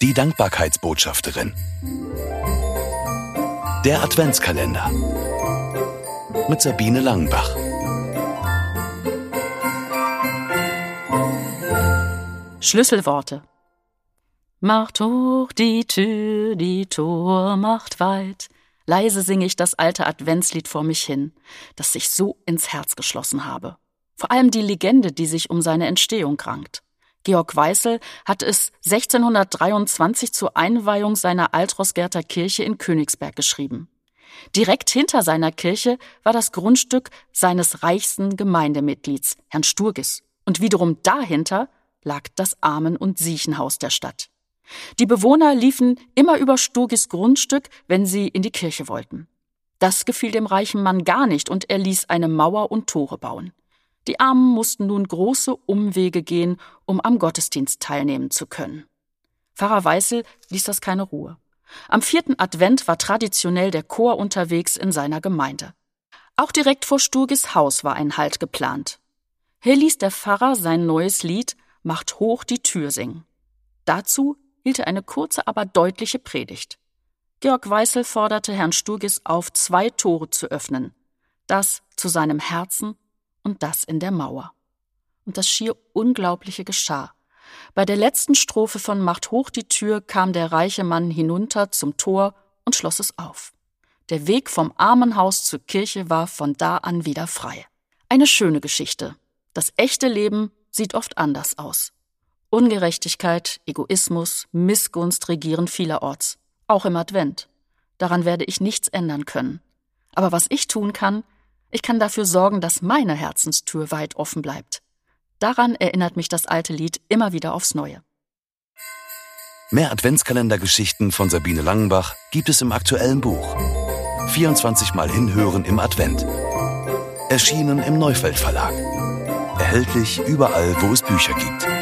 Die Dankbarkeitsbotschafterin. Der Adventskalender. Mit Sabine Langenbach. Schlüsselworte. Macht hoch die Tür, die Tor macht weit. Leise singe ich das alte Adventslied vor mich hin, das sich so ins Herz geschlossen habe. Vor allem die Legende, die sich um seine Entstehung rankt. Georg Weißel hat es 1623 zur Einweihung seiner Altrosgerter Kirche in Königsberg geschrieben. Direkt hinter seiner Kirche war das Grundstück seines reichsten Gemeindemitglieds, Herrn Sturgis, und wiederum dahinter lag das Armen- und Siechenhaus der Stadt. Die Bewohner liefen immer über Sturgis Grundstück, wenn sie in die Kirche wollten. Das gefiel dem reichen Mann gar nicht, und er ließ eine Mauer und Tore bauen. Die Armen mussten nun große Umwege gehen, um am Gottesdienst teilnehmen zu können. Pfarrer Weißel ließ das keine Ruhe. Am vierten Advent war traditionell der Chor unterwegs in seiner Gemeinde. Auch direkt vor Sturgis Haus war ein Halt geplant. Hier ließ der Pfarrer sein neues Lied Macht hoch die Tür singen. Dazu hielt er eine kurze, aber deutliche Predigt. Georg Weißel forderte Herrn Sturgis auf, zwei Tore zu öffnen. Das zu seinem Herzen und das in der Mauer. Und das schier Unglaubliche geschah. Bei der letzten Strophe von Macht hoch die Tür kam der reiche Mann hinunter zum Tor und schloss es auf. Der Weg vom Armenhaus zur Kirche war von da an wieder frei. Eine schöne Geschichte. Das echte Leben sieht oft anders aus. Ungerechtigkeit, Egoismus, Missgunst regieren vielerorts, auch im Advent. Daran werde ich nichts ändern können. Aber was ich tun kann, ich kann dafür sorgen, dass meine Herzenstür weit offen bleibt. Daran erinnert mich das alte Lied immer wieder aufs Neue. Mehr Adventskalendergeschichten von Sabine Langenbach gibt es im aktuellen Buch. 24 Mal hinhören im Advent. Erschienen im Neufeld Verlag. Erhältlich überall, wo es Bücher gibt.